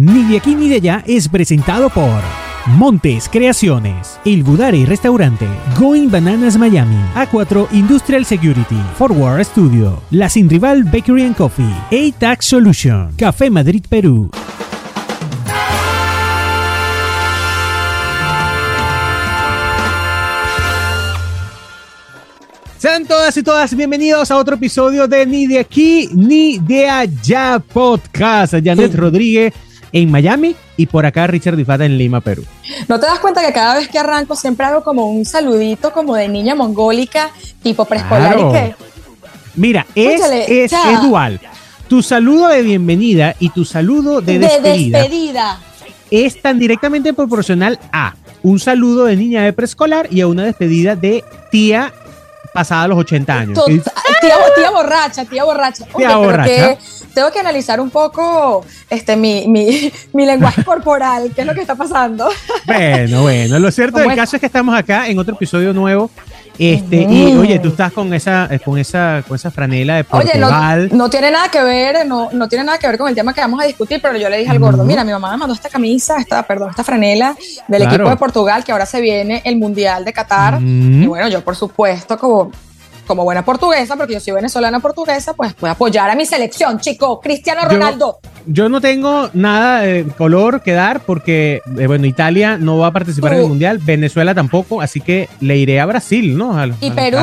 Ni de aquí ni de allá es presentado por Montes Creaciones, El Budari Restaurante, Going Bananas Miami, A4 Industrial Security, Forward Studio, La Sin Rival Bakery and Coffee, A-Tax Solution, Café Madrid Perú. Sean todas y todas bienvenidos a otro episodio de Ni de aquí ni de allá podcast. Janet Rodríguez en Miami y por acá Richard Difata en Lima, Perú. ¿No te das cuenta que cada vez que arranco siempre hago como un saludito como de niña mongólica, tipo preescolar y qué? Mira, es, es, es, dual. Tu saludo de bienvenida y tu saludo de, de despedida, es tan directamente proporcional a un saludo de niña de preescolar y a una despedida de tía pasada los 80 años. Tía, borracha, tía borracha. tía borracha. Tengo que analizar un poco este, mi, mi, mi lenguaje corporal, qué es lo que está pasando. Bueno, bueno, lo cierto del caso es que estamos acá en otro episodio nuevo este, y oye, tú estás con esa, eh, con esa, con esa franela de Portugal. Oye, no, tiene nada que ver, no, no tiene nada que ver con el tema que vamos a discutir, pero yo le dije al gordo, mira, mi mamá me mandó esta camisa, esta, perdón, esta franela del equipo de Portugal, que ahora se viene el Mundial de Qatar. Y bueno, yo por supuesto, como como buena portuguesa, porque yo soy venezolana portuguesa, pues puedo apoyar a mi selección, chico, Cristiano Ronaldo. Yo, no tengo nada de color que dar porque, eh, bueno, Italia no va a participar en el Mundial, Venezuela tampoco, así que le iré a Brasil, ¿no? Al, ¿Y Perú?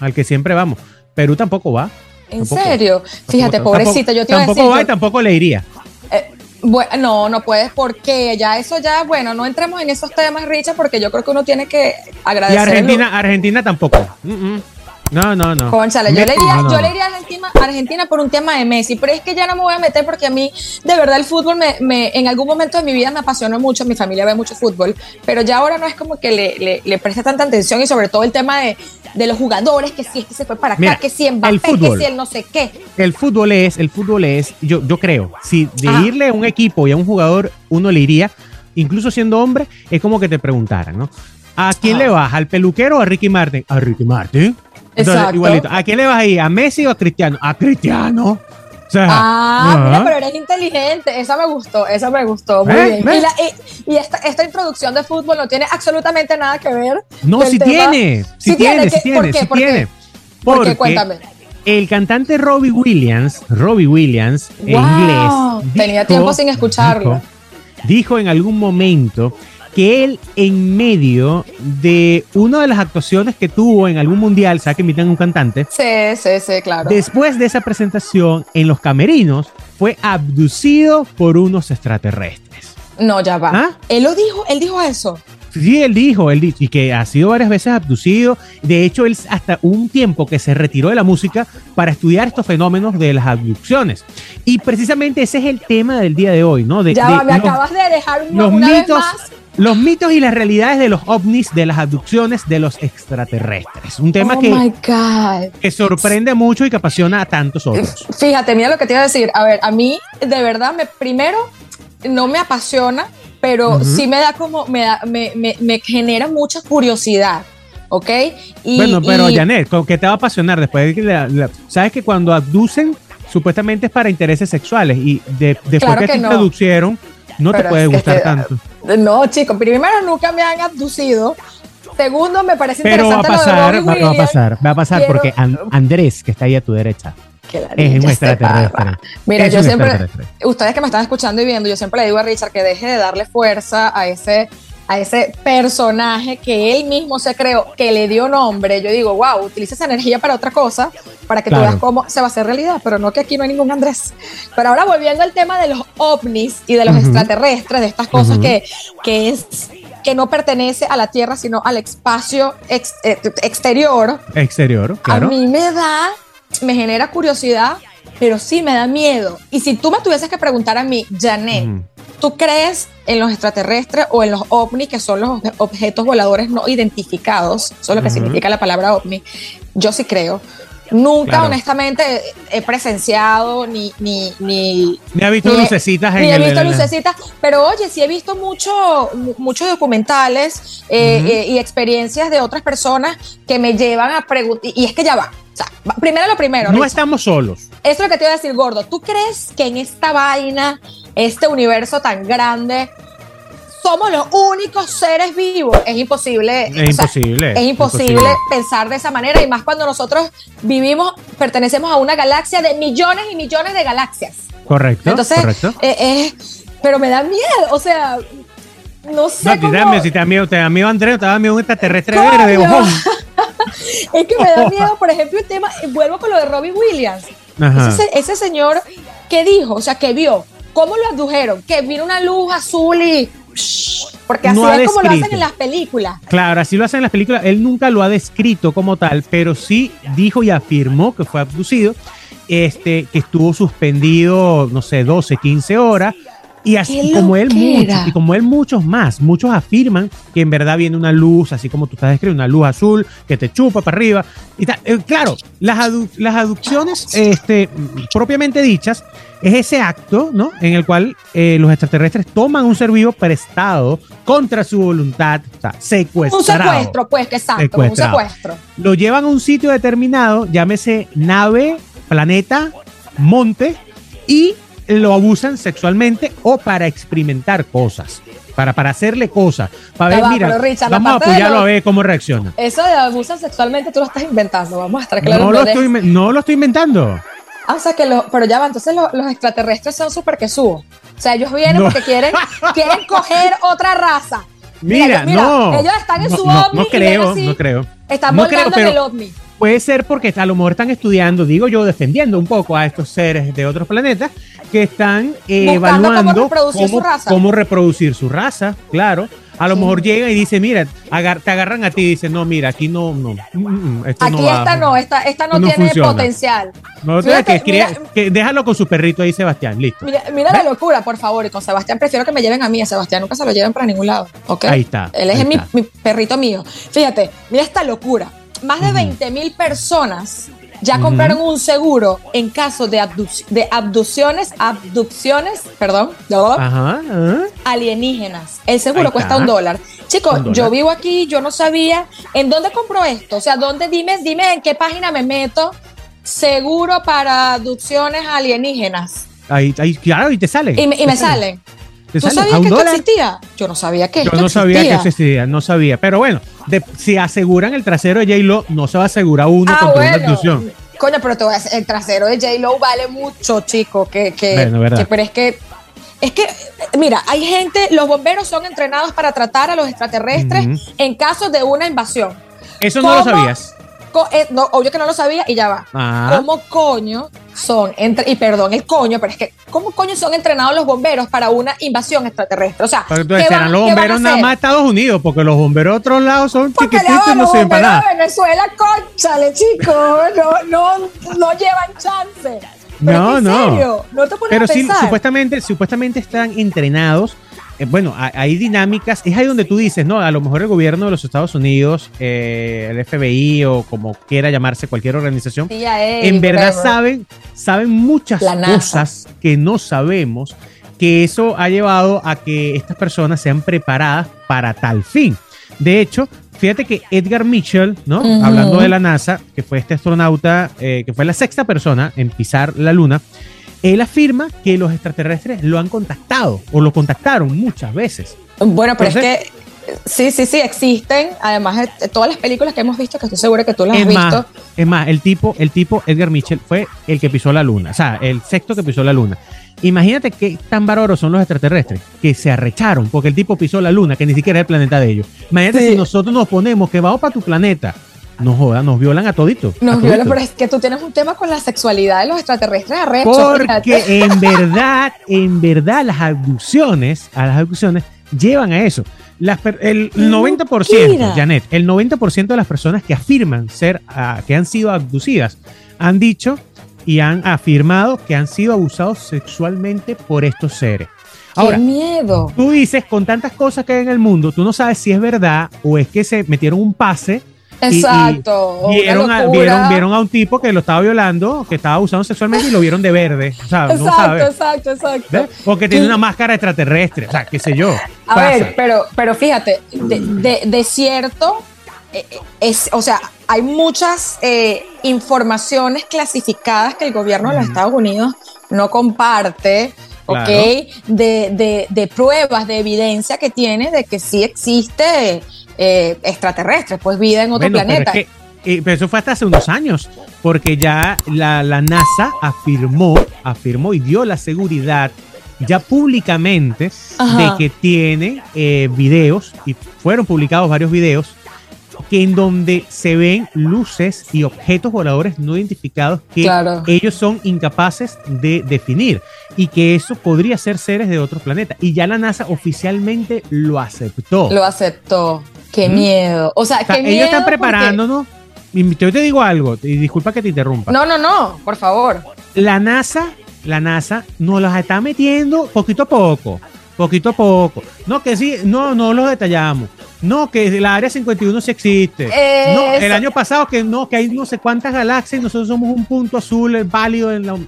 al que siempre vamos. Perú tampoco va. ¿En serio? Fíjate, pobrecita, yo te iba a decir, va y tampoco le iría. Eh, bueno, no, no puedes porque ya eso ya, bueno, no entremos en esos temas, Richard, porque yo creo que uno tiene que agradecer. Y Argentina, Argentina tampoco. Mm, mm. No, no, no. Yo, le iría, yo le iría a Argentina, Argentina, por un tema de Messi, pero es que ya no me voy a meter porque a mí, de verdad, el fútbol me, me, en algún momento de mi vida me apasionó mucho, mi familia ve mucho fútbol, pero ya ahora no es como que le, le, le preste tanta atención y sobre todo el tema de, de los jugadores, que si es que se fue para acá, que si en Mbappé, que si el no sé qué. El fútbol es, el fútbol es, yo, yo creo, si de irle a un equipo y a un jugador uno le iría, incluso siendo hombre, es como que te preguntaran, ¿no? ¿A quién le vas? ¿Al peluquero o a Ricky Martin? A Ricky Martin. Exacto. igualito. ¿A quién le vas a ir? ¿A Messi o a Cristiano? A Cristiano. ah, mira, pero eres inteligente. Esa me gustó, esa me gustó. Muy bien. Y, esta, esta, introducción de fútbol no tiene absolutamente nada que ver. No, sí tiene. Sí, tiene, sí tiene. ¿Por qué? ¿Por qué? Porque Cuéntame. El cantante Robbie Williams, Robbie Williams, en inglés. Tenía tiempo sin escucharlo. dijo en algún momento que él en medio de una de las actuaciones que tuvo en algún mundial, ¿sabes que invitan a un cantante? Sí, sí, sí, claro. Después de esa presentación en los camerinos, fue abducido por unos extraterrestres. No, ya va. ¿Ah? Él lo dijo, él dijo eso. Sí, él dijo, él dijo, y que ha sido varias veces abducido. De hecho, él hasta un tiempo que se retiró de la música para estudiar estos fenómenos de las abducciones. Y precisamente ese es el tema del día de hoy, ¿no? De, ya va, me acabas de dejar los mitos, los mitos y las realidades de los ovnis, de las abducciones de los extraterrestres. Un tema oh que, que sorprende mucho y que apasiona a tantos otros. Fíjate, mira lo que te iba a decir. A ver, a mí de verdad, me, primero, no me apasiona, pero sí me da como, me, da, me, me, genera mucha curiosidad. ¿Ok? bueno, pero Janet, ¿qué te va a apasionar después de que sabes que cuando abducen supuestamente es para intereses sexuales y después que, te introducieron no te puede gustar tanto. No, chicos, primero nunca me han abducido. Segundo, me parece Pero va a pasar, va, a pasar, va a pasar porque Andrés, que está ahí a tu derecha, es un extraterrestre. Mira, yo siempre, ustedes que me están escuchando y viendo, yo siempre le digo a Richard que deje de darle fuerza a ese a ese personaje que él mismo se creó, que le dio nombre, yo digo, wow, utiliza esa energía para otra cosa, para que tú veas cómo se va a hacer realidad, pero no que aquí no hay ningún Andrés. Pero ahora volviendo al tema de los ovnis y de los extraterrestres, de estas cosas que, que es que no pertenece a la Tierra, sino al espacio eh, exterior. Exterior, claro. A mí me da, me genera curiosidad, pero sí me da miedo. Y si tú me tuvieses que preguntar a mí, Janet, ¿Tú crees en los extraterrestres o en los ovnis, que son los objetos voladores no identificados? Eso es lo que significa la palabra ovni. Yo sí creo. Nunca, honestamente, he presenciado ni. Ni, ni, he visto lucecitas en Ni he visto lucecitas, pero oye, sí he visto mucho, muchos documentales eh, eh, y experiencias de otras personas que me llevan a preguntar. Y es que ya va. primero lo primero. No estamos solos. Eso es lo que te iba a decir, gordo. ¿Tú crees que en esta vaina este universo tan grande, somos los únicos seres vivos. Es imposible. Es imposible. es imposible, pensar de esa manera y más cuando nosotros vivimos, pertenecemos a una galaxia de millones y millones de galaxias. Correcto. Entonces, correcto. Eh, pero me da miedo, o sea, no sé. No, te da miedo, si te da miedo, te da miedo Andrés, te da miedo un extraterrestre verde, es que me da miedo, por ejemplo, el tema, vuelvo con lo de Robbie Williams. Ese, ese, señor que dijo, o sea, que vio, ¿cómo lo adujeron? Que vino una luz azul y porque así es como lo hacen en las películas. Claro, así lo hacen en las películas. Él nunca lo ha descrito como tal, pero sí dijo y afirmó que fue abducido, este, que estuvo suspendido, no sé, 12, 15 horas. Y así como él muchos, y como él muchos más, muchos afirman que en verdad viene una luz, así como tú estás describiendo, una luz azul que te chupa para arriba. Y eh, claro, las, las aducciones este, propiamente dichas es ese acto, ¿no? En el cual eh, los extraterrestres toman un ser vivo prestado contra su voluntad, o sea, secuestrado. Un secuestro, pues, que exacto, un secuestro. Lo llevan a un sitio determinado, llámese nave, planeta, monte, y lo abusan sexualmente o para experimentar cosas. Para, para hacerle cosas. Para ver, mira, vamos a apoyarlo a ver cómo reacciona. Eso de abusan sexualmente tú lo estás inventando. Vamos a estar claros. No, lo estoy, no lo estoy inventando. Ah, o sea que lo, pero ya va, entonces los, extraterrestres son súper que subo. O sea, ellos vienen porque quieren, quieren coger otra raza. Mira, no. Ellos están en su ovni. No creo, no creo. Están no volando en el ovni. Puede ser porque a lo mejor están estudiando, digo yo, defendiendo un poco a estos seres de otros planetas que están evaluando cómo reproducir, su raza. cómo reproducir su raza, claro. A lo mejor llega y dice, mira, te agarran a ti y dicen, no, mira, aquí no, no. Mm, mm, mm, aquí esta no, esta, esta no, tiene potencial. No, que, déjalo con su perrito ahí, Sebastián, listo. Mira, la locura, por favor, y con Sebastián prefiero que me lleven a mí, a Sebastián nunca se lo lleven para ningún lado, ¿ok? Ahí está. Él es Mi, perrito mío. Fíjate, mira esta locura. Más de 20 mil personas ya compraron un seguro en caso de, de abducciones, abducciones, perdón, alienígenas. El seguro cuesta un dólar. Chicos, yo vivo aquí, yo no sabía en dónde compro esto. O sea, dónde, dime, dime en qué página me meto. Seguro para abducciones alienígenas. Ahí, ahí claro, y te sale. Y, me, salen. ¿Tú sabías que esto existía? Yo no sabía que Yo no sabía que existía, no sabía. Pero bueno, si aseguran el trasero de J-Lo, no se va a asegurar uno ah, contra una abducción. Coño, pero te voy a decir, el trasero de J-Lo vale mucho, chico. Que, que, pero es que es que, mira, hay gente, los bomberos son entrenados para tratar a los extraterrestres en caso de una invasión. Eso no lo sabías. Eh, no, obvio que no lo sabía y ya va. Ah. ¿Cómo coño son, entre, y perdón el coño, pero es que, ¿cómo coño son entrenados los bomberos para una invasión extraterrestre? O sea, entonces serán los bomberos nada más Estados Unidos, porque los bomberos de otros lados son chiquititos y no sirven para nada. Venezuela, conchale, chicos, no, no, no llevan chance. no, no. Serio? No te Pero sí, supuestamente, supuestamente están entrenados bueno, hay dinámicas, es ahí donde tú dices, ¿no? A lo mejor el gobierno de los Estados Unidos, eh, el FBI o como quiera llamarse cualquier organización, en verdad saben, saben muchas cosas que no sabemos, que eso ha llevado a que estas personas sean preparadas para tal fin. De hecho, fíjate que Edgar Mitchell, ¿no? Hablando de la NASA, que fue este astronauta, eh, que fue la sexta persona en pisar la Luna, él afirma que los extraterrestres lo han contactado o lo contactaron muchas veces. Bueno, pero es que sí, sí, sí, existen. Además, de todas las películas que hemos visto, que estoy segura que tú las has visto. Es más, el tipo, el tipo Edgar Mitchell fue el que pisó la luna, o sea, el sexto que pisó la luna. Imagínate qué tan bárbaros son los extraterrestres que se arrecharon porque el tipo pisó la luna, que ni siquiera es el planeta de ellos. Imagínate si nosotros nos ponemos que vamos para tu planeta no joda, nos violan a toditos. Nos violan, pero es que tú tienes un tema con la sexualidad de los extraterrestres Porque en verdad, en verdad, las abducciones, a las abducciones llevan a eso. el 90%, Janet, el 90% de las personas que afirman ser, que han sido abducidas, han dicho y han afirmado que han sido abusados sexualmente por estos seres. Ahora, ¡Qué miedo! Tú dices, con tantas cosas que hay en el mundo, tú no sabes si es verdad o es que se metieron un pase Exacto. vieron, a, vieron, a un tipo que lo estaba violando, que estaba abusando sexualmente y lo vieron de verde. exacto, exacto, exacto, Porque tiene una máscara extraterrestre, o sea, qué sé yo. A ver, pero, pero fíjate, de, cierto, eh, eh, es, o sea, hay muchas eh, informaciones clasificadas que el gobierno de los Estados Unidos no comparte ¿ok? De, de, pruebas, de evidencia que tiene de que sí existe eh, extraterrestres, pues vida en otro planeta. Pero, eh, pero, eso fue hasta hace unos años, porque ya la, la NASA afirmó, afirmó y dio la seguridad ya públicamente de que tiene eh, videos, y fueron publicados varios videos, que en donde se ven luces y objetos voladores no identificados que ellos son incapaces de definir y que eso podría ser seres de otro planeta. Y ya la NASA oficialmente lo aceptó. Lo aceptó. Qué miedo. O sea, qué ellos están preparándonos. Y yo te digo algo, y disculpa que te interrumpa. No, no, no, por favor. La NASA la NASA nos las está metiendo poquito a poco, poquito a poco. No, que sí, no, no los detallamos. No, que la área 51 sí existe. No, el año pasado que no, que hay no sé cuántas galaxias y nosotros somos un punto azul válido en la...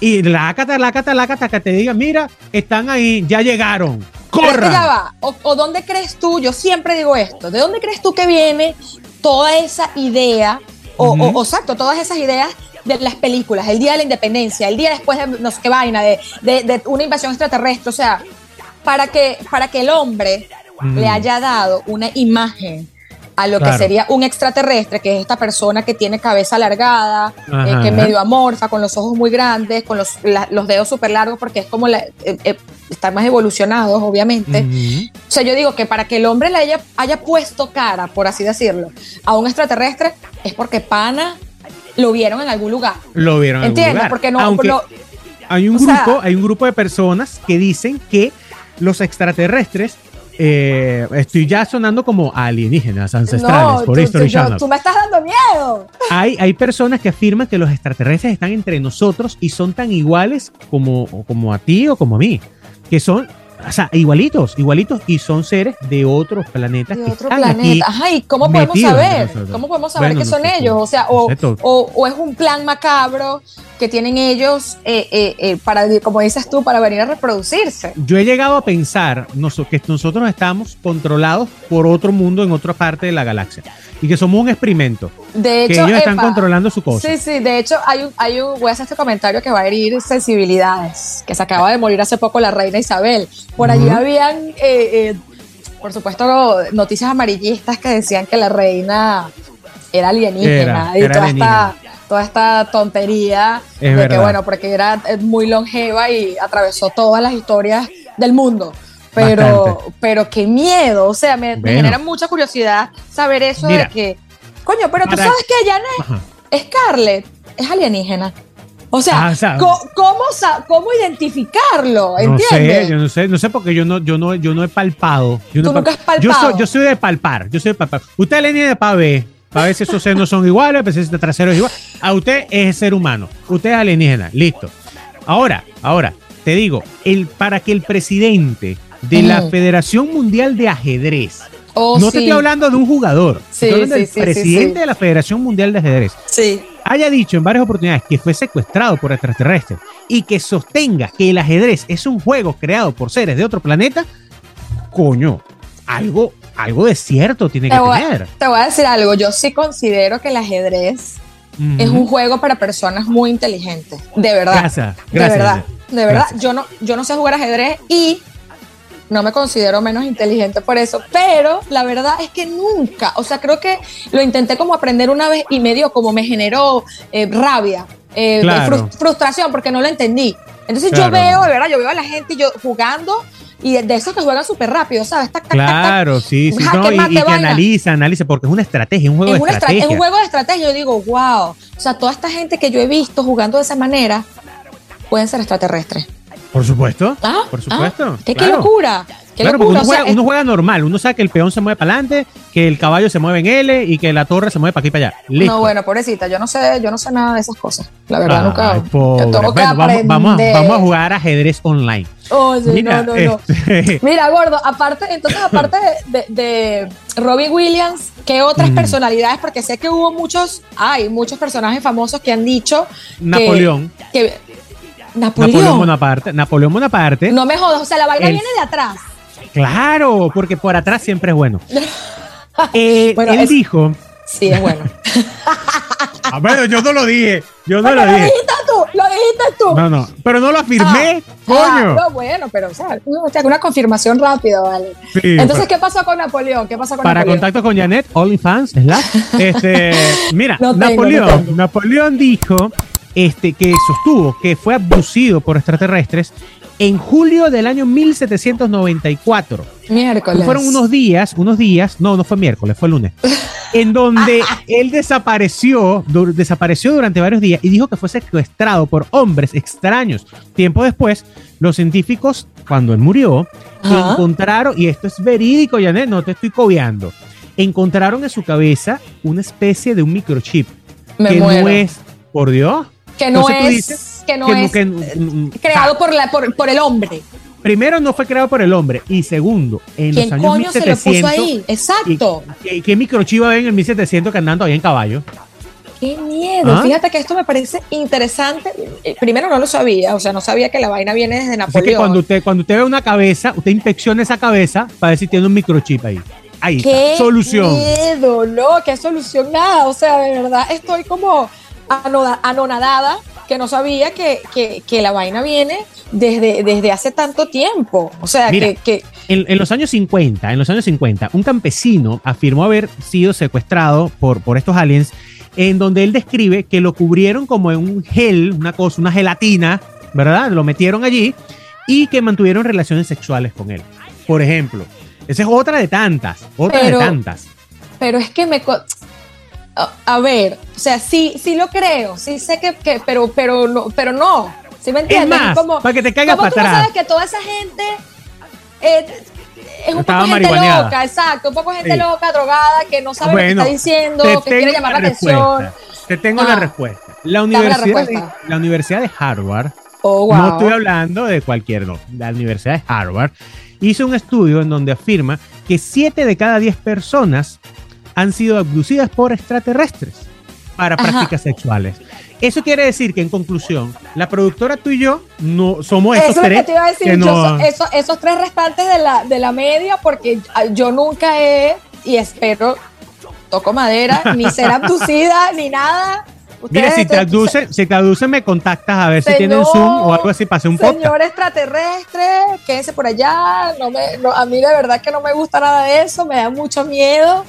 Y la cata, la cata, la cata, que te diga, mira, están ahí, ya llegaron. ¡Corran! O, dónde crees tú? Yo siempre digo esto. ¿De dónde crees tú que viene toda esa idea? O, o exacto, todas esas ideas de las películas, el día de la independencia, el día después de no sé qué vaina, de, de, una invasión extraterrestre, o sea, para que, para que el hombre le haya dado una imagen a lo que sería un extraterrestre, que es esta persona que tiene cabeza alargada, eh, que medio amorfa, con los ojos muy grandes, con los, los dedos súper largos, porque es como la, eh, eh, están más evolucionados, obviamente. O sea, yo digo que para que el hombre le haya, haya puesto cara, por así decirlo, a un extraterrestre, es porque pana lo vieron en algún lugar. Lo vieron en algún lugar. Porque no, hay un grupo, hay un grupo de personas que dicen que los extraterrestres eh, estoy ya sonando como alienígenas ancestrales por History Channel. Tú me estás dando miedo. Hay, hay personas que afirman que los extraterrestres están entre nosotros y son tan iguales como, como a ti o como a mí. Que son o sea, igualitos, igualitos, y son seres de otros planetas. De otro planeta. Ajá, ¿y cómo podemos saber? ¿Cómo podemos saber que son ellos? O sea, o, o, es un plan macabro que tienen ellos eh, eh, eh, para, como dices tú, para venir a reproducirse. Yo he llegado a pensar que nosotros estamos controlados por otro mundo en otra parte de la galaxia y que somos un experimento. De hecho, que ellos están controlando su cosa. Sí, sí, de hecho hay un, hay un, voy a hacer este comentario que va a herir sensibilidades, que se acaba de morir hace poco la reina Isabel. Por allí habían, eh, eh, por supuesto, noticias amarillistas que decían que la reina era alienígena y toda, Esta, toda esta tontería de que, bueno, porque era muy longeva y atravesó todas las historias del mundo. Pero, pero qué miedo, o sea, me, genera mucha curiosidad saber eso de que, coño, pero tú sabes que Janet Scarlett es alienígena. O sea, ah, ¿cómo, ¿cómo, identificarlo? ¿Entiendes? No sé, yo no sé, no sé porque yo no, yo no, yo no he palpado. Yo ¿Tú nunca has palpado? Yo soy, yo soy de palpar, yo soy de palpar. Usted le de para ver, para ver si esos senos son iguales, para ver si trasero es igual. A usted es ser humano, usted es alienígena, listo. Ahora, ahora, te digo, el, para que el presidente de la Federación Mundial de Ajedrez. Oh, no te estoy hablando de un jugador, estoy hablando del presidente de la Federación Mundial de Ajedrez. Sí. Haya dicho en varias oportunidades que fue secuestrado por extraterrestres y que sostenga que el ajedrez es un juego creado por seres de otro planeta, coño, algo, algo de cierto tiene que tener. Te voy a decir algo, yo sí considero que el ajedrez es un juego para personas muy inteligentes, de verdad. Gracias, De verdad, de verdad. Yo no, yo no sé jugar ajedrez y no me considero menos inteligente por eso, pero la verdad es que nunca, o sea, creo que lo intenté como aprender una vez y me dio como me generó eh, rabia, eh, frustración porque no lo entendí. Entonces yo veo, de verdad, yo veo a la gente yo jugando y de esos que juegan súper rápido, ¿sabes? claro, sí, sí, no, y, que analiza, analiza, porque es una estrategia, un juego de estrategia. Es un juego de estrategia, yo digo, wow, o sea, toda esta gente que yo he visto jugando de esa manera pueden ser extraterrestres. Por supuesto. Ah, por supuesto. Ah, ¿Qué, locura. claro, Porque uno, juega, normal. Uno sabe que el peón se mueve para adelante, que el caballo se mueve en L y que la torre se mueve para aquí y para allá. No, bueno, pobrecita, yo no sé, yo no sé nada de esas cosas. La verdad, nunca. vamos, vamos, a jugar ajedrez online. Oye, Mira, no, no, no. Este, Mira, gordo, aparte, entonces, aparte de, de, Robin Williams, ¿qué otras mm. personalidades? Porque sé que hubo muchos, hay muchos personajes famosos que han dicho. Napoleón. que Napoleón. Bonaparte. Napoleón Bonaparte. No me jodas, o sea, la vaina viene de atrás. Claro, porque por atrás siempre es bueno. Eh, él dijo. Sí, es bueno. Ver, yo no lo dije. Yo no lo, dije. Lo dijiste tú, lo dijiste tú. No, no, pero no lo afirmé, Ah, coño. no, bueno, pero o sea, una confirmación rápida, ¿vale? Sí, Entonces, ¿qué pasó con Napoleón? ¿Qué pasó con Para Napoleón? contacto con Janet, OnlyFans, ¿verdad? Este, mira, No tengo, Napoleón, no. Napoleón dijo este, que sostuvo que fue abducido por extraterrestres en julio del año 1794. Miércoles. Fueron unos días, unos días, no, no fue miércoles, fue lunes, en donde él desapareció, du- desapareció durante varios días y dijo que fue secuestrado por hombres extraños. Tiempo después, los científicos, cuando él murió, Ajá. encontraron, y esto es verídico, Janet, no te estoy cobiando, encontraron en su cabeza una especie de un microchip Me que muero. no es, por Dios, que no entonces es, que no que es que- creado por, la, por, por el hombre. primero no fue creado por el hombre y segundo, en ¿Quién los años coño se lo 1700 puso ahí? Exacto. ¿Qué, qué microchip va a haber en el 1700 que andan todavía en caballo? Qué miedo. ¿Ah? Fíjate que esto me parece interesante. Eh, Primero no lo sabía, o sea, no sabía que la vaina viene desde Así que Napoleón. cuando usted, cuando usted ve una cabeza, usted inspecciona esa cabeza para ver si tiene un microchip ahí. Ahí Qué está. Solución. miedo, no, qué solución nada. O sea, de verdad estoy como anonadada que no sabía que, que- que la vaina viene desde, desde hace tanto tiempo. O sea, Mira. que, que En, en los años 50, en los años 50, un campesino afirmó haber sido secuestrado por, por estos aliens, en donde él describe que lo cubrieron como en un gel, una cosa, una gelatina, ¿verdad? Lo metieron allí y que mantuvieron relaciones sexuales con él. Por ejemplo, esa es otra de tantas, otra Pero- de tantas. pero es que me... A, a ver, o sea, sí, sí lo creo, sí sé que, que- pero, pero no, pero no. ¿Sí me Es entiendes? más, como, para que te caigas ¿Cómo para tú no atrás. sabes que toda esa gente eh, es un Estaba poco gente loca, exacto, un poco gente Sí. loca, drogada, que no sabe lo Bueno, que está diciendo, que quiere llamar la atención. Te tengo Ah. la respuesta. La la universidad, de, la Universidad de Harvard Oh, wow. No estoy hablando de cualquier, no. La Universidad de Harvard hizo un estudio en donde afirma que 7 de cada 10 personas han sido abducidas por extraterrestres para Ajá. prácticas sexuales. Eso quiere decir que, en conclusión, la productora tú y yo no somos esos Eso es lo tres que te iba a decir. que yo no- so- eso- esos tres restantes de la, de la media, porque ah, yo nunca he, y espero, toco madera, ni ser abducida, ni nada. Mira, si te abducen, si te abducen, me contactas a ver si Señor- tienen Zoom o algo así para hacer un podcast. Señor extraterrestre, quédese por allá. No me, no, a mí de verdad que no me gusta nada de eso, me da mucho miedo.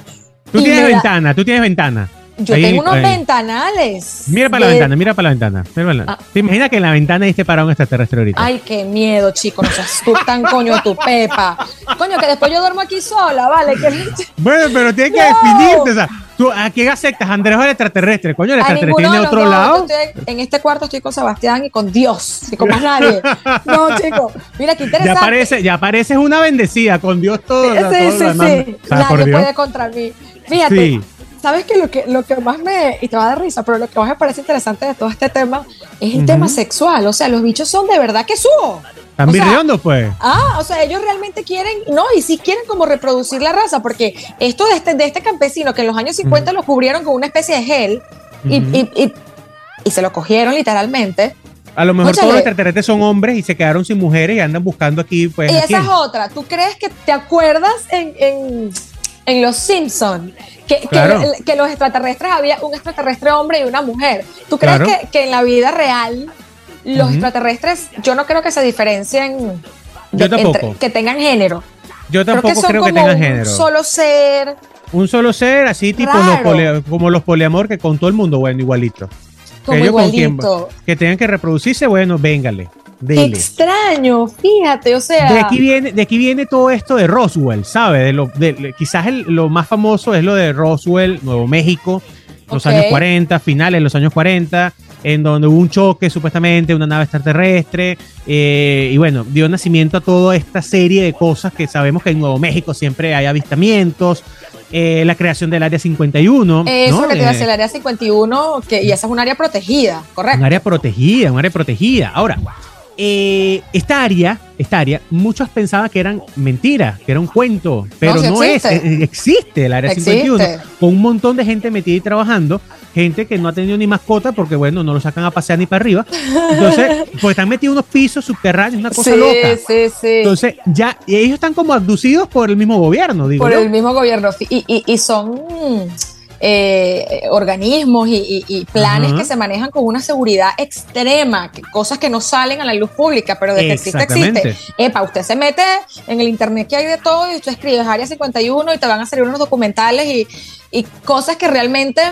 Tú tienes ventana, tú tienes ventana. Yo Ahí, tengo unos ahí. ventanales. Mira para la ventana, mira para la ventana. mira para la- Ah. ¿Te imaginas que en la ventana esté parado un extraterrestre ahorita? Ay, qué miedo, chico. No seas tú tan coño tu pepa. Coño, que después yo duermo aquí sola, ¿vale? Que- Bueno, pero tienes que No. definirte. O sea, ¿tú, ¿a quién aceptas? ¿Andrés o el extraterrestre? Coño, el extraterrestre tiene otro lado. Estoy- en este cuarto estoy con Sebastián y con Dios, y con más nadie. No, chico. Mira, qué Ya interesante. ya pareces una bendecida con Dios todo. Sí, todo sí, sí. Nadie puede contra mí. Fíjate, Sí. ¿sabes que lo, que lo que más me. Y te va a dar risa, pero lo que más me parece interesante de todo este tema es el tema sexual. O sea, los bichos son de verdad que subo. Están virreando, pues. Ah, o sea, ellos realmente quieren, no, y sí quieren como reproducir la raza, porque esto de este, de este campesino que en los años 50 lo cubrieron con una especie de gel y, y- y- y se lo cogieron literalmente. A lo mejor todos los extraterrestres son hombres y se quedaron sin mujeres y andan buscando aquí, pues. y ¿a esa es otra. ¿Tú crees que te acuerdas en, en, en Los Simpsons? Que, que- Claro. que los extraterrestres había un extraterrestre hombre y una mujer. ¿Tú crees Claro. que, que en la vida real los extraterrestres, yo no creo que se diferencien, Yo tampoco. que tengan género? Yo Creo tampoco que son creo que como tengan un género. solo ser. Un solo ser, así tipo los como los poliamor que con todo el mundo, bueno, igualito. Como ellos con quien- igualito. que tengan que reproducirse, bueno, véngale. Qué extraño, fíjate, o sea. De aquí viene, de aquí viene todo esto de Roswell, ¿sabes? De lo, de- quizás el- lo más famoso es lo de Roswell, Nuevo México, los años 40, finales de los años 40, en donde hubo un choque supuestamente, una nave extraterrestre, eh, y bueno, dio nacimiento a toda esta serie de cosas que sabemos que en Nuevo México siempre hay avistamientos, eh, la creación del Área 51. Eso ¿no? que te Eh, decir, el área 51, que, y esa es un área protegida, correcto. un área protegida, un área protegida. Ahora, eh, esta área, esta área, muchos pensaban que eran mentiras, que era un cuento, pero no, es, existe. eh, existe el área Existe. 51, con un montón de gente metida y trabajando, gente que no ha tenido ni mascota porque, bueno, no lo sacan a pasear ni para arriba. Entonces, pues están metidos en unos pisos subterráneos, una cosa sí, loca. sí, sí. Entonces, ya, ellos están como abducidos por el mismo gobierno, digo por yo. el mismo gobierno. Y, y, y son. Eh, organismos y, planes que se manejan con una seguridad extrema, cosas que no salen a la luz pública, pero de que existe, existe. Epa, usted se mete en el internet que hay de todo y usted escribe Área 51 y te van a salir unos documentales y, cosas que realmente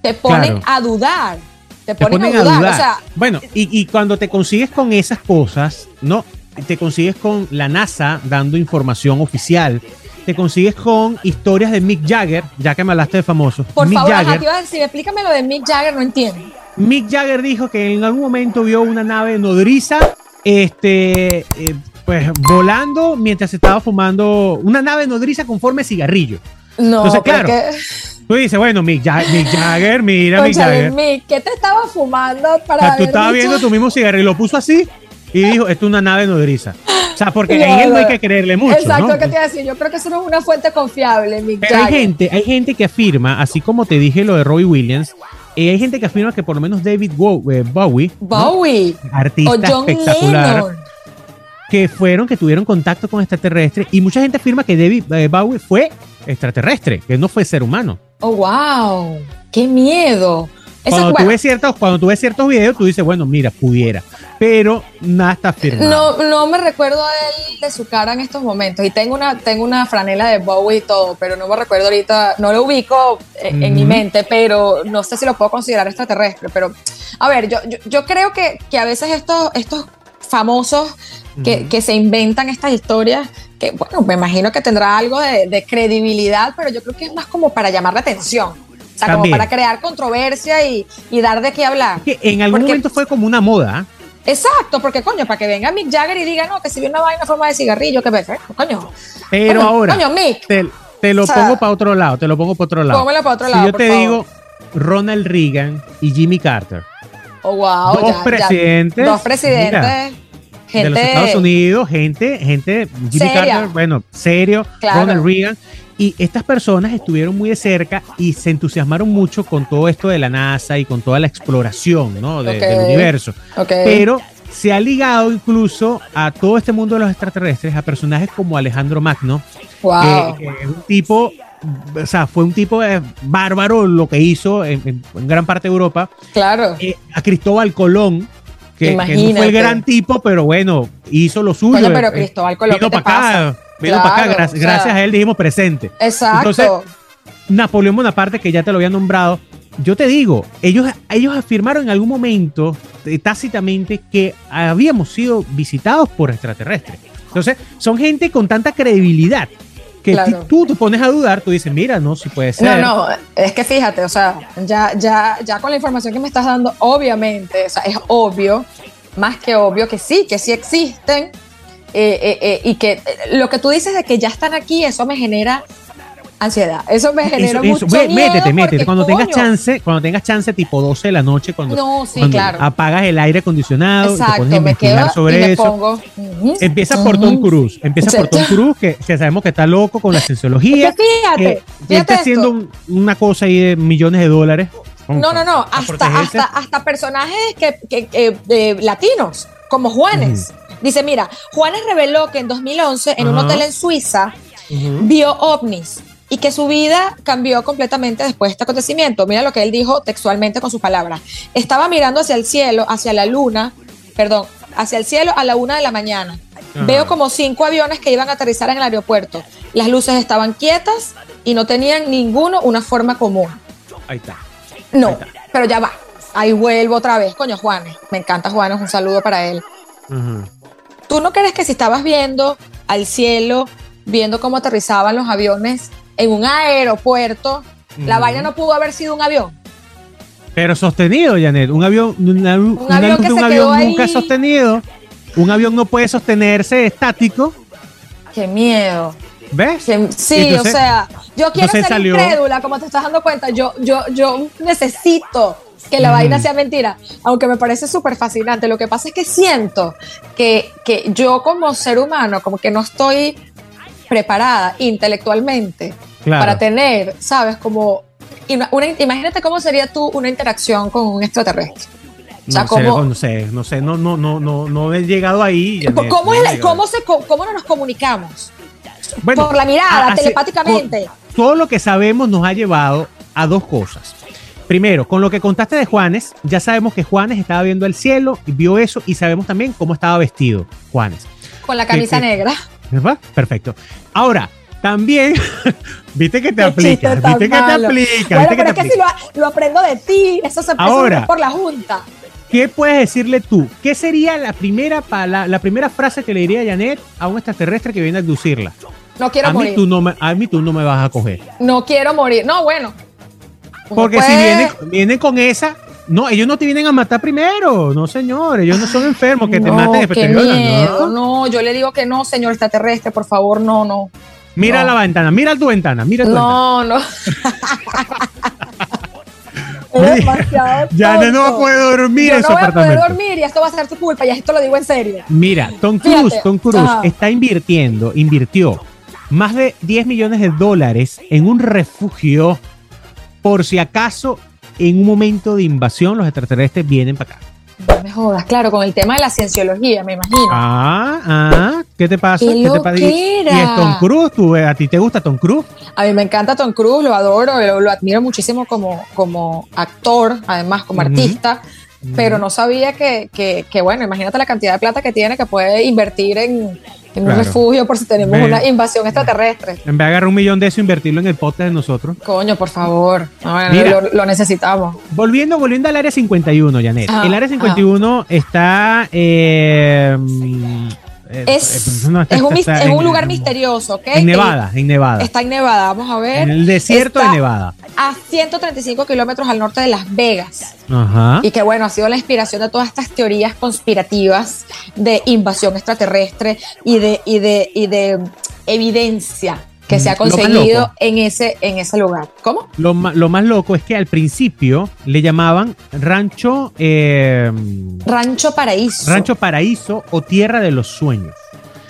te ponen a dudar. Te ponen, a dudar. bueno, y, y cuando te consigues con esas cosas, ¿no? Te consigues con la NASA dando información oficial te consigues con historias de Mick Jagger, ya que me hablaste de famosos. Por favor, Jagger, explícame lo de Mick Jagger, no entiendo. Mick Jagger dijo que en algún momento vio una nave nodriza, este, eh, pues volando mientras estaba fumando una nave nodriza con forma de cigarrillo. No, Entonces, claro. Tú dices, bueno, Mick, Jagger, mira, Mick Jagger. Mick, ¿qué te estaba fumando para.? tú estabas viendo tu mismo cigarrillo y lo puso así y dijo, esto es una nave nodriza. O sea, porque en él no hay que creerle mucho. Exacto, ¿no? ¿qué te iba a decir? Yo creo que eso no es una fuente confiable, Pero hay gente, hay gente que afirma, así como te dije lo de Roy Williams, eh, hay gente que afirma que por lo menos David eh, Bowie, Bowie, artista espectacular, que fueron, que tuvieron contacto con extraterrestres, y mucha gente afirma que David eh, Bowie fue extraterrestre, que no fue ser humano. Oh, wow, qué miedo. Cuando, tú ves ciertos, cuando tú ves ciertos videos, tú dices, bueno, mira, pudiera pero nada está firmado. No, no me recuerdo a él de su cara en estos momentos. Y tengo una, tengo una franela de Bowie y todo, pero no me recuerdo ahorita, no lo ubico en, mi mente, pero no sé si lo puedo considerar extraterrestre. Pero, a ver, yo, yo, creo que, que, a veces estos, estos famosos que, que, se inventan estas historias, que bueno, me imagino que tendrá algo de, credibilidad, pero yo creo que es más como para llamar la atención. O sea, como para crear controversia y, y, dar de qué hablar. que en algún momento fue como una moda. Exacto, porque coño, para que venga Mick Jagger y diga, no, que si viene una vaina forma de cigarrillo, que perfecto, coño. Pero ahora, coño, Mick. Te, lo pongo para otro lado, te lo pongo para otro lado. Póngalo para otro si lado. yo te digo Ronald Reagan y Jimmy Carter. Oh, wow. Dos presidentes. dos presidentes. Gente, de los Estados Unidos, gente, gente, Jimmy Carter, bueno, serio, Ronald Reagan. Y estas personas estuvieron muy de cerca y se entusiasmaron mucho con todo esto de la NASA y con toda la exploración ¿no? del universo. Pero se ha ligado incluso a todo este mundo de los extraterrestres, a personajes como Alejandro Magno, wow. que, es un tipo, o sea, fue un tipo bárbaro lo que hizo en, gran parte de Europa. Claro. Eh, a Cristóbal Colón, que, no fue el gran tipo, pero bueno, hizo lo suyo. pero eh, Cristóbal Colón, ¿qué te pasa? Vino para acá, gracias, a él dijimos presente. Exacto. Entonces, Napoleón Bonaparte, que ya te lo había nombrado, yo te digo, ellos, ellos afirmaron en algún momento eh, tácitamente que habíamos sido visitados por extraterrestres. Entonces, son gente con tanta credibilidad que tú te pones a dudar, tú dices, mira, no, si puede ser. No, no, es que fíjate, o sea, ya, ya, ya con la información que me estás dando, obviamente, o sea, es obvio, más que obvio que sí, que sí existen, eh, eh, eh, y que lo que tú dices de que ya están aquí, eso me genera ansiedad. Eso me genera mucho miedo Métete, métete. Cuando tengas chance, cuando tengas chance, tipo 12 de la noche, cuando, apagas el aire acondicionado, Exacto, te pones a investigar sobre eso. Empieza por Tom Cruise. Empieza por Tom Cruise, que, sabemos que está loco con la cienciología. fíjate, que, está haciendo una cosa ahí de millones de dólares. No, no, no. Hasta, hasta, hasta, personajes que, latinos, como Juanes. Dice, mira, Juanes reveló que en 2011 en un hotel en Suiza vio ovnis y que su vida cambió completamente después de este acontecimiento. Mira lo que él dijo textualmente con sus palabras. Estaba mirando hacia el cielo, hacia la luna, perdón, hacia el cielo a la una de la mañana. Veo como cinco aviones que iban a aterrizar en el aeropuerto. Las luces estaban quietas y no tenían ninguno una forma común. Ahí está. No, pero ya va. Ahí vuelvo otra vez. Coño, Juanes. Me encanta Juanes. Un saludo para él. ¿Tú no crees que si estabas viendo al cielo, viendo cómo aterrizaban los aviones en un aeropuerto, la vaina no pudo haber sido un avión? Pero sostenido, Janet. Un avión, un, avión, que un avión nunca sostenido. Un avión no puede sostenerse estático. Qué miedo. ¿Ves? sí, o sea, yo quiero ser incrédula, como te estás dando cuenta. Yo, yo, yo necesito que la vaina sea mentira, aunque me parece súper fascinante. Lo que pasa es que siento que, que yo como ser humano, como que no estoy preparada intelectualmente para tener, ¿sabes? Como, imagínate cómo sería tú una interacción con un extraterrestre. no, sé, no sé, no no, no, no, no, he llegado ahí. ¿Cómo, cómo, se, ¿Cómo no nos comunicamos? Por la mirada, telepáticamente. todo lo que sabemos nos ha llevado a dos cosas. Primero, con lo que contaste de Juanes, ya sabemos que Juanes estaba viendo el cielo y vio eso y sabemos también cómo estaba vestido Juanes. Con la camisa negra. ¿Verdad? Perfecto. Ahora, también, viste que te aplica, viste que te aplica. Bueno, pero es que si lo, aprendo de ti, eso se Ahora, por la Junta. ¿Qué puedes decirle tú? ¿Qué sería la primera, la, la primera frase que le diría a Janet a un extraterrestre que viene a abducirla? No quiero a morir. Mí tú no me, a mí tú no me vas a coger. No quiero morir. No, bueno. Porque si vienen, con esa, no, ellos no te vienen a matar primero, no señor, ellos no son enfermos que te maten qué miedo. ¿no? no, yo le digo que no, señor extraterrestre, por favor, no, no. Mira la ventana, mira tu ventana, mira tu no, ventana. No, no. ya no va a poder dormir en su apartamento. No voy a poder dormir y esto va a ser tu culpa, y esto lo digo en serio. Mira, Tom Cruise, Tom Cruise está invirtiendo, invirtió más de 10 millones de dólares en un refugio por si acaso en un momento de invasión los extraterrestres vienen para acá. No me jodas, claro, con el tema de la cienciología, me imagino. Ah, ah, ¿qué te pasa? ¿Qué, te pasa? ¿Y es Tom Cruise? ¿Tú, ¿A ti te gusta Tom Cruise? A mí me encanta Tom Cruise, lo adoro, lo, admiro muchísimo como, como actor, además como artista pero no sabía que, que, que, bueno, imagínate la cantidad de plata que tiene que puede invertir en, en un refugio por si tenemos una invasión extraterrestre. En vez de agarrar un millón de eso, invertirlo en el podcast de nosotros. Coño, por favor. lo, necesitamos. Volviendo, volviendo al área 51, Janet. el área 51 está. Eh, es, es, un, lugar misterioso, ¿ok? En Nevada, en Nevada. Está en Nevada, vamos a ver. En el desierto de Nevada. A 135 kilómetros al norte de Las Vegas. Ajá. Y que bueno, ha sido la inspiración de todas estas teorías conspirativas de invasión extraterrestre y de, y de, y de evidencia que se ha conseguido en ese, en ese lugar. ¿Cómo? Lo, lo, más loco es que al principio le llamaban Rancho... Eh, Rancho Paraíso. Rancho Paraíso o Tierra de los Sueños.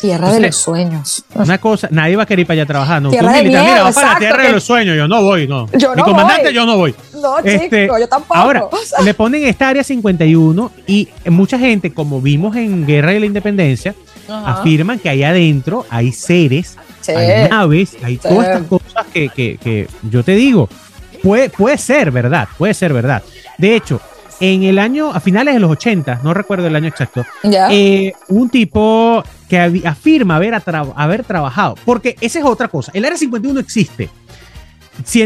Tierra de los sueños. Una cosa, nadie va a querer ir para allá trabajar. No, tierra de miedo, mira, va para la tierra de los sueños. Yo no voy, no. Yo no Mi comandante, yo no voy. No, este, chico, yo tampoco. Ahora, le ponen esta área 51 y mucha gente, como vimos en Guerra de la Independencia, afirman que ahí adentro hay seres, hay naves, hay todas estas cosas que, que, que, yo te digo, puede, puede ser verdad, puede ser verdad. De hecho, en el año, a finales de los 80, no recuerdo el año exacto, eh, un tipo que afirma haber, haber trabajado, porque esa es otra cosa, el Área 51 existe,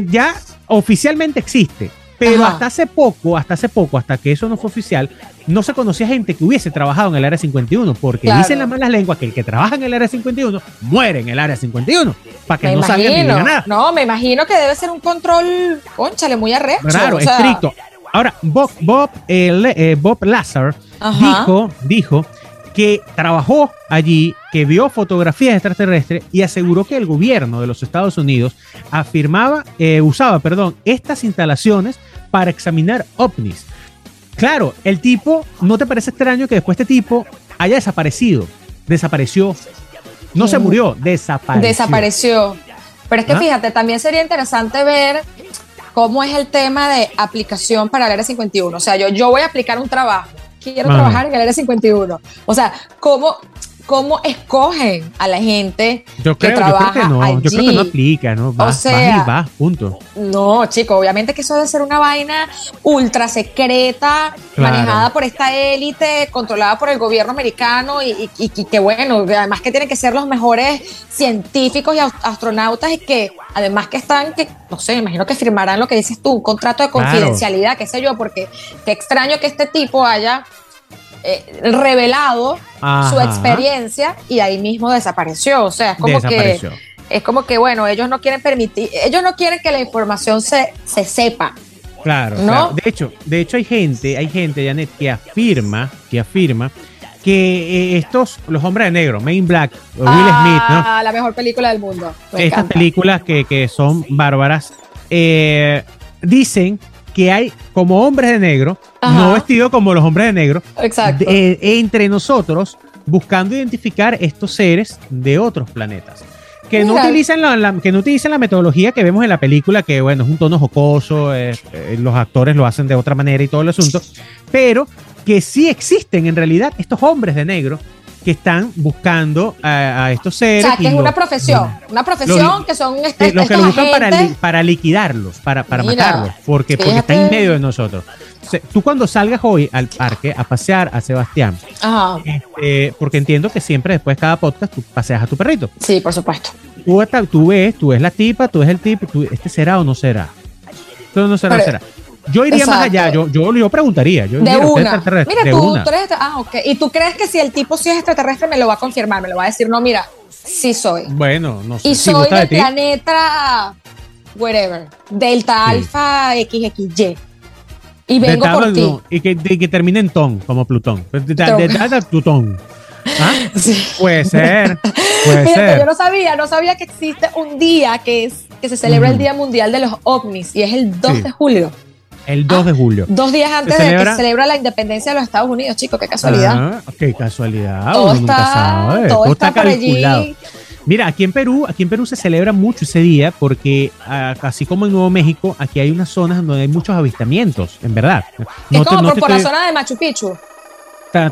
ya oficialmente existe, pero hasta hace poco, hasta hace poco, hasta que eso no fue oficial, no se conocía gente que hubiese trabajado en el Área 51, porque dicen las malas lenguas que el que trabaja en el Área 51 muere en el Área 51, para que no salga ni nada. No, me imagino que debe ser un control, conchale, muy arrecho. Claro, estricto. Ahora, Bob, Bob, eh, Bob Lazar dijo, dijo que trabajó allí, que vio fotografías extraterrestres y aseguró que el gobierno de los Estados Unidos afirmaba, eh, usaba, perdón, estas instalaciones para examinar ovnis. Claro, el tipo, ¿no te parece extraño que después este tipo haya desaparecido? Desapareció. No se murió, desapareció. Desapareció. Pero es que ¿Ah? fíjate, también sería interesante ver cómo es el tema de aplicación para el área 51. O sea, yo, yo voy a aplicar un trabajo, quiero trabajar en el área 51. O sea, ¿cómo, cómo escogen a la gente que trabaja yo creo que no, Yo creo que no aplica, ¿no? o sea, y va, punto. No, chico, obviamente que eso debe ser una vaina ultra secreta, manejada por esta élite, controlada por el gobierno americano y, que bueno, además que tienen que ser los mejores científicos y astronautas y que además que están, que no sé, imagino que firmarán lo que dices tú, un contrato de confidencialidad, qué sé yo, porque qué extraño que este tipo haya eh, revelado su experiencia y ahí mismo desapareció. O sea, es como que es como que bueno, ellos no quieren permitir, ellos no quieren que la información se, se sepa. Claro, ¿no? De hecho, de hecho hay gente, hay gente, Janet, que afirma, que afirma que eh, estos, los hombres de negro, Main Black, Will Smith, ¿no? La mejor película del mundo. Estas películas que, que, son bárbaras, eh, dicen que hay como hombres de negro, no vestidos como los hombres de negro, Exacto. Eh, entre nosotros buscando identificar estos seres de otros planetas. Que no, utilizan la, que no utilizan la metodología que vemos en la película, que bueno, es un tono jocoso, eh, eh, los actores lo hacen de otra manera y todo el asunto, pero que sí existen en realidad estos hombres de negro que están buscando a, estos seres. O sea, que es una profesión, una profesión que son este, los que lo buscan para, para liquidarlos, para, para matarlos, porque, porque están en medio de nosotros. tú cuando salgas hoy al parque a pasear a Sebastián, este, porque entiendo que siempre después de cada podcast tú paseas a tu perrito. Sí, por supuesto. Tú, tú ves, tú ves la tipa, tú ves el tipo, tú, este será o no será. Esto no será, o no será. Yo iría más allá, yo, yo, yo preguntaría. Yo de una. Mira, tú, eres, ah, ok. ¿Y tú crees que si el tipo sí es extraterrestre me lo va a confirmar? Me lo va a decir, no, mira, sí soy. Bueno, no sé. Y soy del planeta, whatever, Delta Alpha XXY. Y vengo por ti. y, que, que, termine en ton, como Plutón. Delta Plutón. ¿Ah? Puede ser. Puede ser. Yo no sabía, no sabía que existe un día que es que se celebra el Día Mundial de los OVNIs y es el 2 de julio. El 2 de ah, julio. Dos días antes de que se celebra la independencia de los Estados Unidos, chicos, qué casualidad. Ah, qué casualidad. Todo está, todo, está, calculado. Mira, aquí en Perú, aquí en Perú se celebra mucho ese día porque ah, así como en Nuevo México, aquí hay unas zonas donde hay muchos avistamientos, en verdad. No es como por, la zona de Machu Picchu.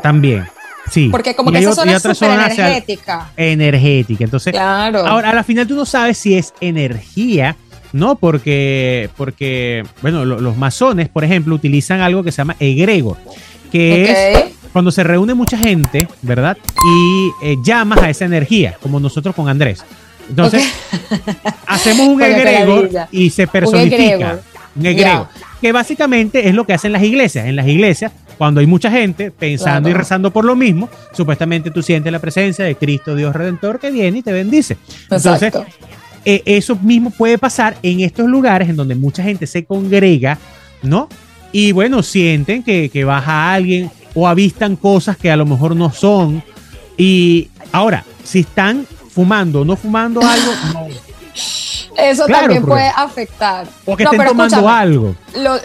también. Sí. Porque como que esa zona es súper energética. Energética. Entonces, claro. ahora a la final tú no sabes si es energía ¿no? Porque, porque bueno, los masones, por ejemplo, utilizan algo que se llama egregor, que es cuando se reúne mucha gente, ¿verdad? Y eh, llamas a esa energía, como nosotros con Andrés. Entonces, hacemos un egregor y se personifica. Un egregor. Que básicamente es lo que hacen las iglesias. En las iglesias, cuando hay mucha gente pensando y rezando por lo mismo, supuestamente tú sientes la presencia de Cristo, Dios Redentor, que viene y te bendice. Entonces, eh, eso mismo puede pasar en estos lugares en donde mucha gente se congrega, ¿no? Y bueno, sienten que, que baja alguien o avistan cosas que a lo mejor no son. Y ahora, si están fumando o no fumando algo, no. Eso también puede afectar. O que estén tomando algo.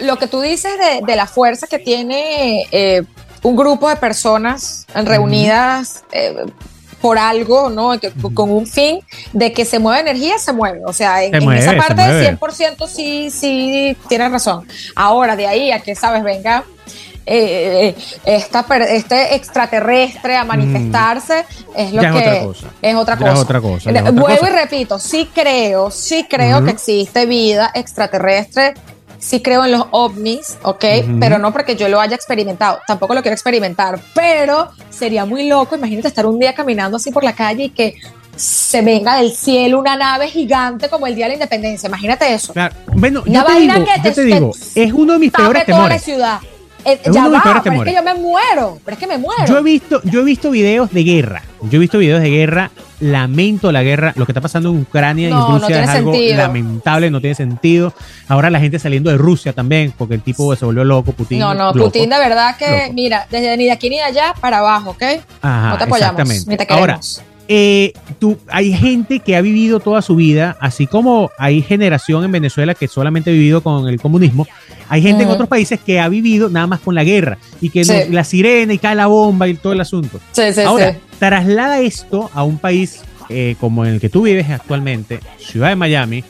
Lo, que tú dices de, la fuerza que tiene eh, un grupo de personas reunidas por algo, ¿no? con un fin de que se mueve energía, se mueve. O sea, en, esa parte de 100% sí, sí, tienes razón. Ahora, de ahí a que, ¿sabes? Venga eh, esta, este extraterrestre a manifestarse es lo que es otra cosa. Es otra cosa. Vuelvo y repito, sí creo, sí creo que existe vida extraterrestre sí creo en los ovnis, ¿ok? Pero no porque yo lo haya experimentado, tampoco lo quiero experimentar, pero sería muy loco, imagínate estar un día caminando así por la calle y que se venga del cielo una nave gigante como el Día de la Independencia, imagínate eso. Claro. Bueno, yo te, digo, yo te digo, es uno de mis peores temores. ciudad. Eh, ya va, pero es que yo me muero, pero es que me muero. Yo he visto, yo he visto videos de guerra. Yo he visto videos de guerra. Lamento la guerra. Lo que está pasando en Ucrania y en Rusia es algo lamentable, no tiene sentido. Ahora la gente saliendo de Rusia también, porque el tipo se volvió loco, Putin. No, no, Putin de verdad que, mira, desde ni de aquí ni de allá para abajo, ¿ok? Ajá, no te apoyamos. Exactamente. Ahora, eh, tú, hay gente que ha vivido toda su vida, así como hay generación en Venezuela que solamente ha vivido con el comunismo, hay gente en otros países que ha vivido nada más con la guerra y que la sirena y cae la bomba y todo el asunto. Ahora, traslada esto a un país eh, como en el que tú vives actualmente, Ciudad de Miami,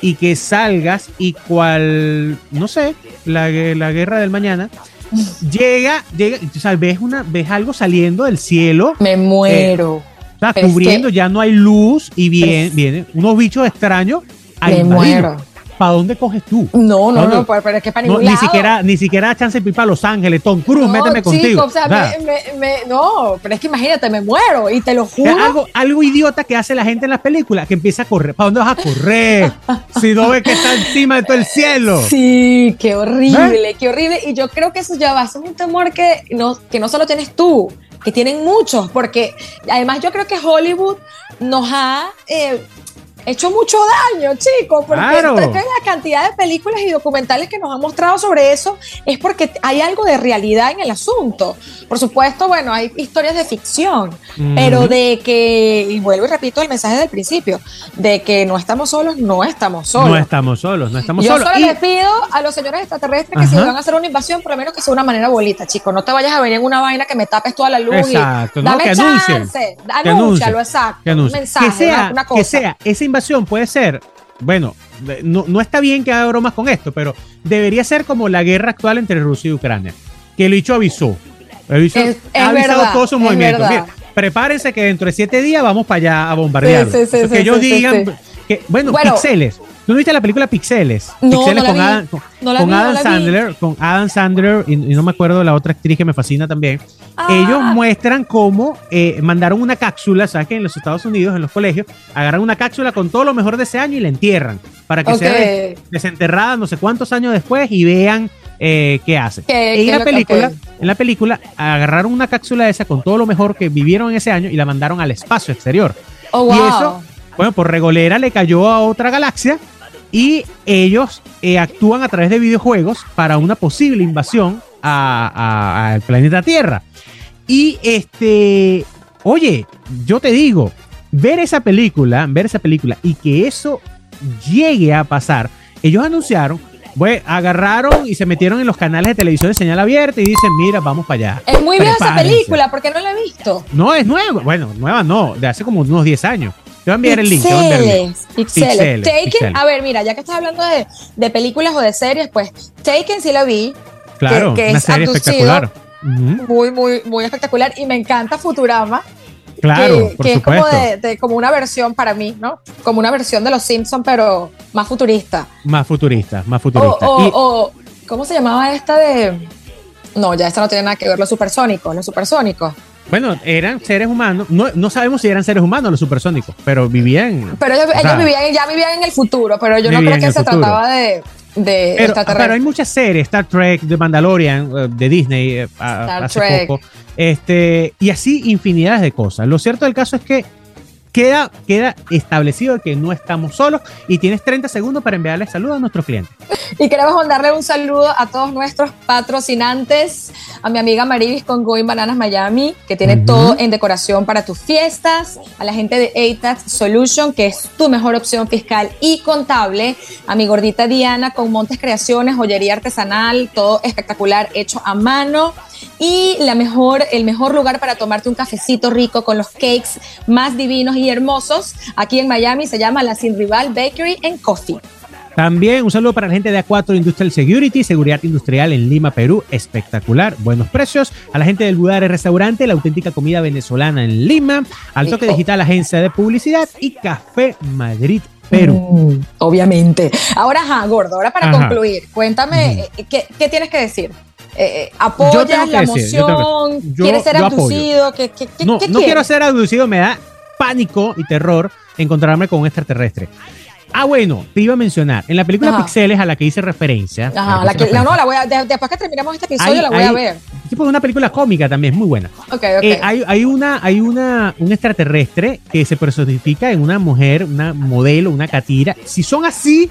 y que salgas y cual, no sé, la, la guerra del mañana, llega, llega, o sea, ves, una, ves algo saliendo del cielo. Me muero. Eh, Está cubriendo, ya no hay luz y viene, vienen unos bichos extraños. Me muero. ¿Para dónde coges tú? No, no, no, pero es que para ningún Ni siquiera, ni siquiera chance de ir para Los Ángeles, Tom Cruise, méteme contigo. o sea, me, me, no, pero es que imagínate, me muero y te lo juro. algo, algo idiota que hace la gente en las películas, que empieza a correr. ¿Para dónde vas a correr? si no ves que está encima de todo el cielo. Sí, qué horrible, ¿Eh? qué horrible. Y yo creo que eso ya va a ser un temor que no, que no solo tienes tú, que tienen muchos, porque además yo creo que Hollywood nos ha eh, hecho mucho daño, chicos, porque la cantidad de películas y documentales que nos han mostrado sobre eso es porque hay algo de realidad en el asunto. Por supuesto, bueno, hay historias de ficción, pero de que, y vuelvo y repito el mensaje del principio, de que no estamos solos, no estamos solos. No estamos solos, no estamos solos. Yo solo les pido a los señores extraterrestres que si van a hacer una invasión, por lo menos que sea una manera bolita, chicos. No te vayas a venir en una vaina que me tapes toda la luz. Exacto, y, dame que chance, anúncialo, exacto. Un mensaje, que sea, una, cosa. Que sea esa invasión puede ser, bueno, no, no, está bien que haga bromas con esto, pero debería ser como la guerra actual entre Rusia y Ucrania, que el hecho avisó. ha avisado todos sus movimientos. prepárense que dentro de siete días vamos para allá a bombardear. que ellos digan que, bueno, pixeles. ¿Tú no viste la película Pixeles? No, Pixeles con, Adam, con Adam Sandler, con Adam Sandler y, no me acuerdo de la otra actriz que me fascina también. Ah. Ellos muestran cómo eh, mandaron una cápsula, ¿sabes que en los Estados Unidos, en los colegios, agarran una cápsula con todo lo mejor de ese año y la entierran para que sea desenterrada no sé cuántos años después y vean eh, qué hace. en, la película, en la película agarraron una cápsula esa con todo lo mejor que vivieron en ese año y la mandaron al espacio exterior. Oh, wow. Y eso, bueno, por regolera le cayó a otra galaxia y ellos eh, actúan a través de videojuegos para una posible invasión al planeta Tierra. Y este, oye, yo te digo, ver esa película, ver esa película y que eso llegue a pasar, ellos anunciaron bueno, agarraron y se metieron en los canales de televisión de señal abierta y dicen, mira, vamos para allá. Es muy vieja esa película, porque no la he visto. No, es nueva. Bueno, nueva no, de hace como unos 10 años. Te voy a enviar el link. Pixeles. Taken, a ver, mira, ya que estás hablando de, de, películas o de series, pues Taken sí la vi. Claro, que, una es serie espectacular. Muy, muy, muy espectacular. Y me encanta Futurama. Claro, que, es como, de, como una versión para mí, ¿no? Como una versión de los Simpsons, pero más futurista. Más futurista, más futurista. O, ¿cómo se llamaba esta de...? No, ya esta no tiene nada que ver, los supersónicos, los supersónicos. Bueno, eran seres humanos. No, no sabemos si eran seres humanos los supersónicos, pero vivían. Pero ellos, vivían, ya vivían en el futuro, pero yo no creo que se trataba de, de pero, pero, hay muchas series, Star Trek, de Mandalorian, eh, de Disney, eh, hace poco. Este, y así infinidades de cosas. Lo cierto del caso es que queda, queda establecido que no estamos solos y tienes 30 segundos para enviarle saludos a nuestros clientes. Y queremos mandarle un saludo a todos nuestros patrocinantes, a mi amiga Maribis con Going Bananas Miami, que tiene todo en decoración para tus fiestas, a la gente de ATAX Solution, que es tu mejor opción fiscal y contable, a mi gordita Diana con Montes Creaciones, joyería artesanal, todo espectacular, hecho a mano y la mejor, el mejor lugar para tomarte un cafecito rico con los cakes más divinos y hermosos aquí en Miami se llama la Sin Rival Bakery and Coffee. También un saludo para la gente de A4 Industrial Security, seguridad industrial en Lima, Perú, espectacular, buenos precios. A la gente del Budare Restaurante, la auténtica comida venezolana en Lima, al toque digital, agencia de publicidad y Café Madrid Perú. Mm, obviamente. Ahora, ajá, gordo, ahora para concluir, cuéntame, eh, ¿qué, tienes que decir? Eh, eh ¿Apoyas la emoción? ¿Quieres ser abducido? ¿Qué, qué, no, no quiero ser abducido, me da pánico y terror encontrarme con un extraterrestre. Ah, bueno, te iba a mencionar. En la película Pixeles a la que hice referencia. Ajá, la que, no, la voy a, después que terminemos este episodio, la voy a ver. Tipo de una película cómica también, es muy buena. Ok, ok. Eh, hay, hay, una, hay una, un extraterrestre que se personifica en una mujer, una modelo, una catira. Si son así,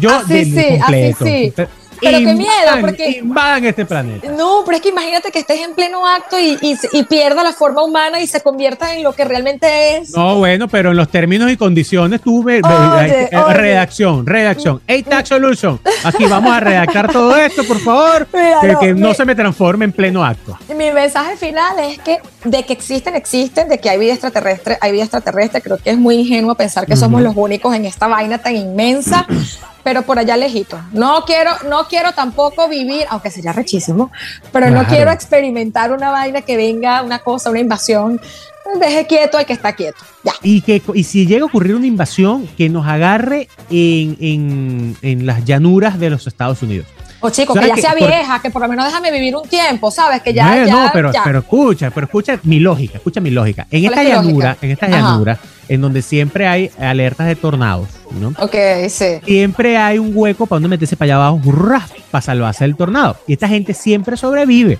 yo así sí, completo. Así sí. Pero qué miedo, porque. Invadan este planeta. No, pero es que imagínate que estés en pleno acto y, y, pierda la forma humana y se convierta en lo que realmente es. No, bueno, pero en los términos y condiciones tú ves. Eh, redacción, redacción. tax Solution. Aquí vamos a redactar todo esto, por favor. que, no, se me transforme en pleno acto. Mi mensaje final es que de que existen, existen, de que hay vida extraterrestre, hay vida extraterrestre. Creo que es muy ingenuo pensar que somos los únicos en esta vaina tan inmensa pero por allá lejito. No quiero, no quiero tampoco vivir, aunque sería rechísimo, pero no quiero experimentar una vaina que venga, una cosa, una invasión. Deje quieto al que está quieto. Ya. Y, que, y si llega a ocurrir una invasión, que nos agarre en, en, en las llanuras de los Estados Unidos. O chico, que ya sea vieja, que por lo menos déjame vivir un tiempo, ¿sabes? Que ya. No, no pero, pero escucha, pero escucha mi lógica, escucha mi lógica. En esta llanura, en esta llanura, en donde siempre hay alertas de tornados, ¿no? Ok, sí. Siempre hay un hueco para donde meterse para allá abajo, para salvarse del tornado. Y esta gente siempre sobrevive.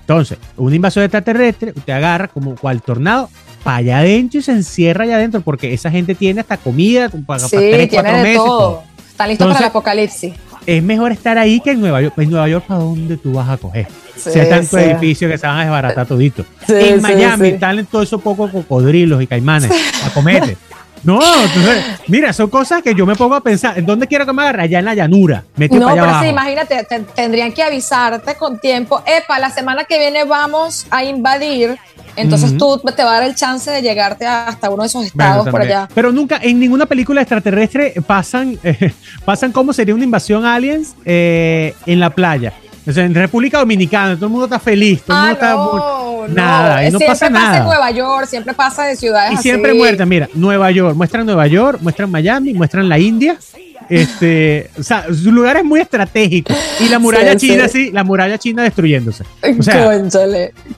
Entonces, una invasión extraterrestre, usted agarra como cual tornado para allá adentro y se encierra allá adentro, porque esa gente tiene hasta comida para, sí, para cuatro meses. Todo. Están listos para el apocalipsis es mejor estar ahí que en Nueva York. En Nueva York, ¿para dónde tú vas a coger? Sí, si hay tantos edificios que se van a desbaratar todito. en Miami están todos esos pocos cocodrilos y caimanes a comete. No, entonces, mira, son cosas que yo me pongo a pensar. ¿En dónde quiero que me agarre? Allá en la llanura. no, pero sí, imagínate, tendrían que avisarte con tiempo. Epa, la semana que viene vamos a invadir entonces tú te va a dar el chance de llegarte hasta uno de esos estados por allá. Pero nunca, en ninguna película extraterrestre pasan, pasan cómo sería una invasión aliens eh, en la playa. O sea, en República Dominicana todo el mundo está feliz, todo el mundo está no, nada, y no siempre pasa nada. en Nueva York, siempre pasa de ciudades Y siempre muerta, mira, Nueva York, muestran Nueva York, muestran Miami, muestran la India. Este, o sea, su lugar es muy estratégico. Y la muralla Sí, china, sí. sí, la muralla china destruyéndose. O sea,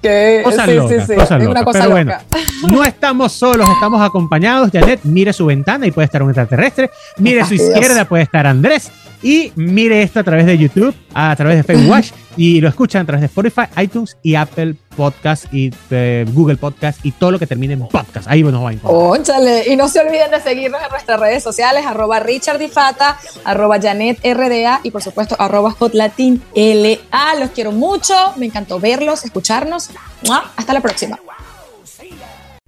que Cosas sí, locas, sí, es locas. una cosa Pero loca. bueno, no estamos solos, estamos acompañados. Janet, mire su ventana y puede estar un extraterrestre. Mire su izquierda, puede estar Andrés. Y mire esto a través de YouTube, a través de Facebook Watch. y lo escuchan a través de Spotify, iTunes y Apple Podcast y eh, Google Podcast y todo lo que termine en podcast. Ahí nos va a encontrar. Cónchale. Y no se olviden de seguirnos en nuestras redes sociales, arroba Richard Difata, arroba Janet RDA y por supuesto arroba Hotlatin LA. Los quiero mucho, me encantó verlos, escucharnos. ¡Mua! Hasta la próxima.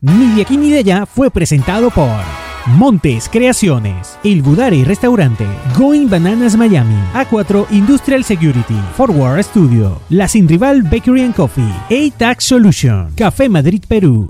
Ni de aquí ni de allá fue presentado por Montes Creaciones, El Budari Restaurante, Going Bananas Miami, A4 Industrial Security, Forward Studio, La Sin Rival Bakery and Coffee, A-Tax Solution, Café Madrid Perú.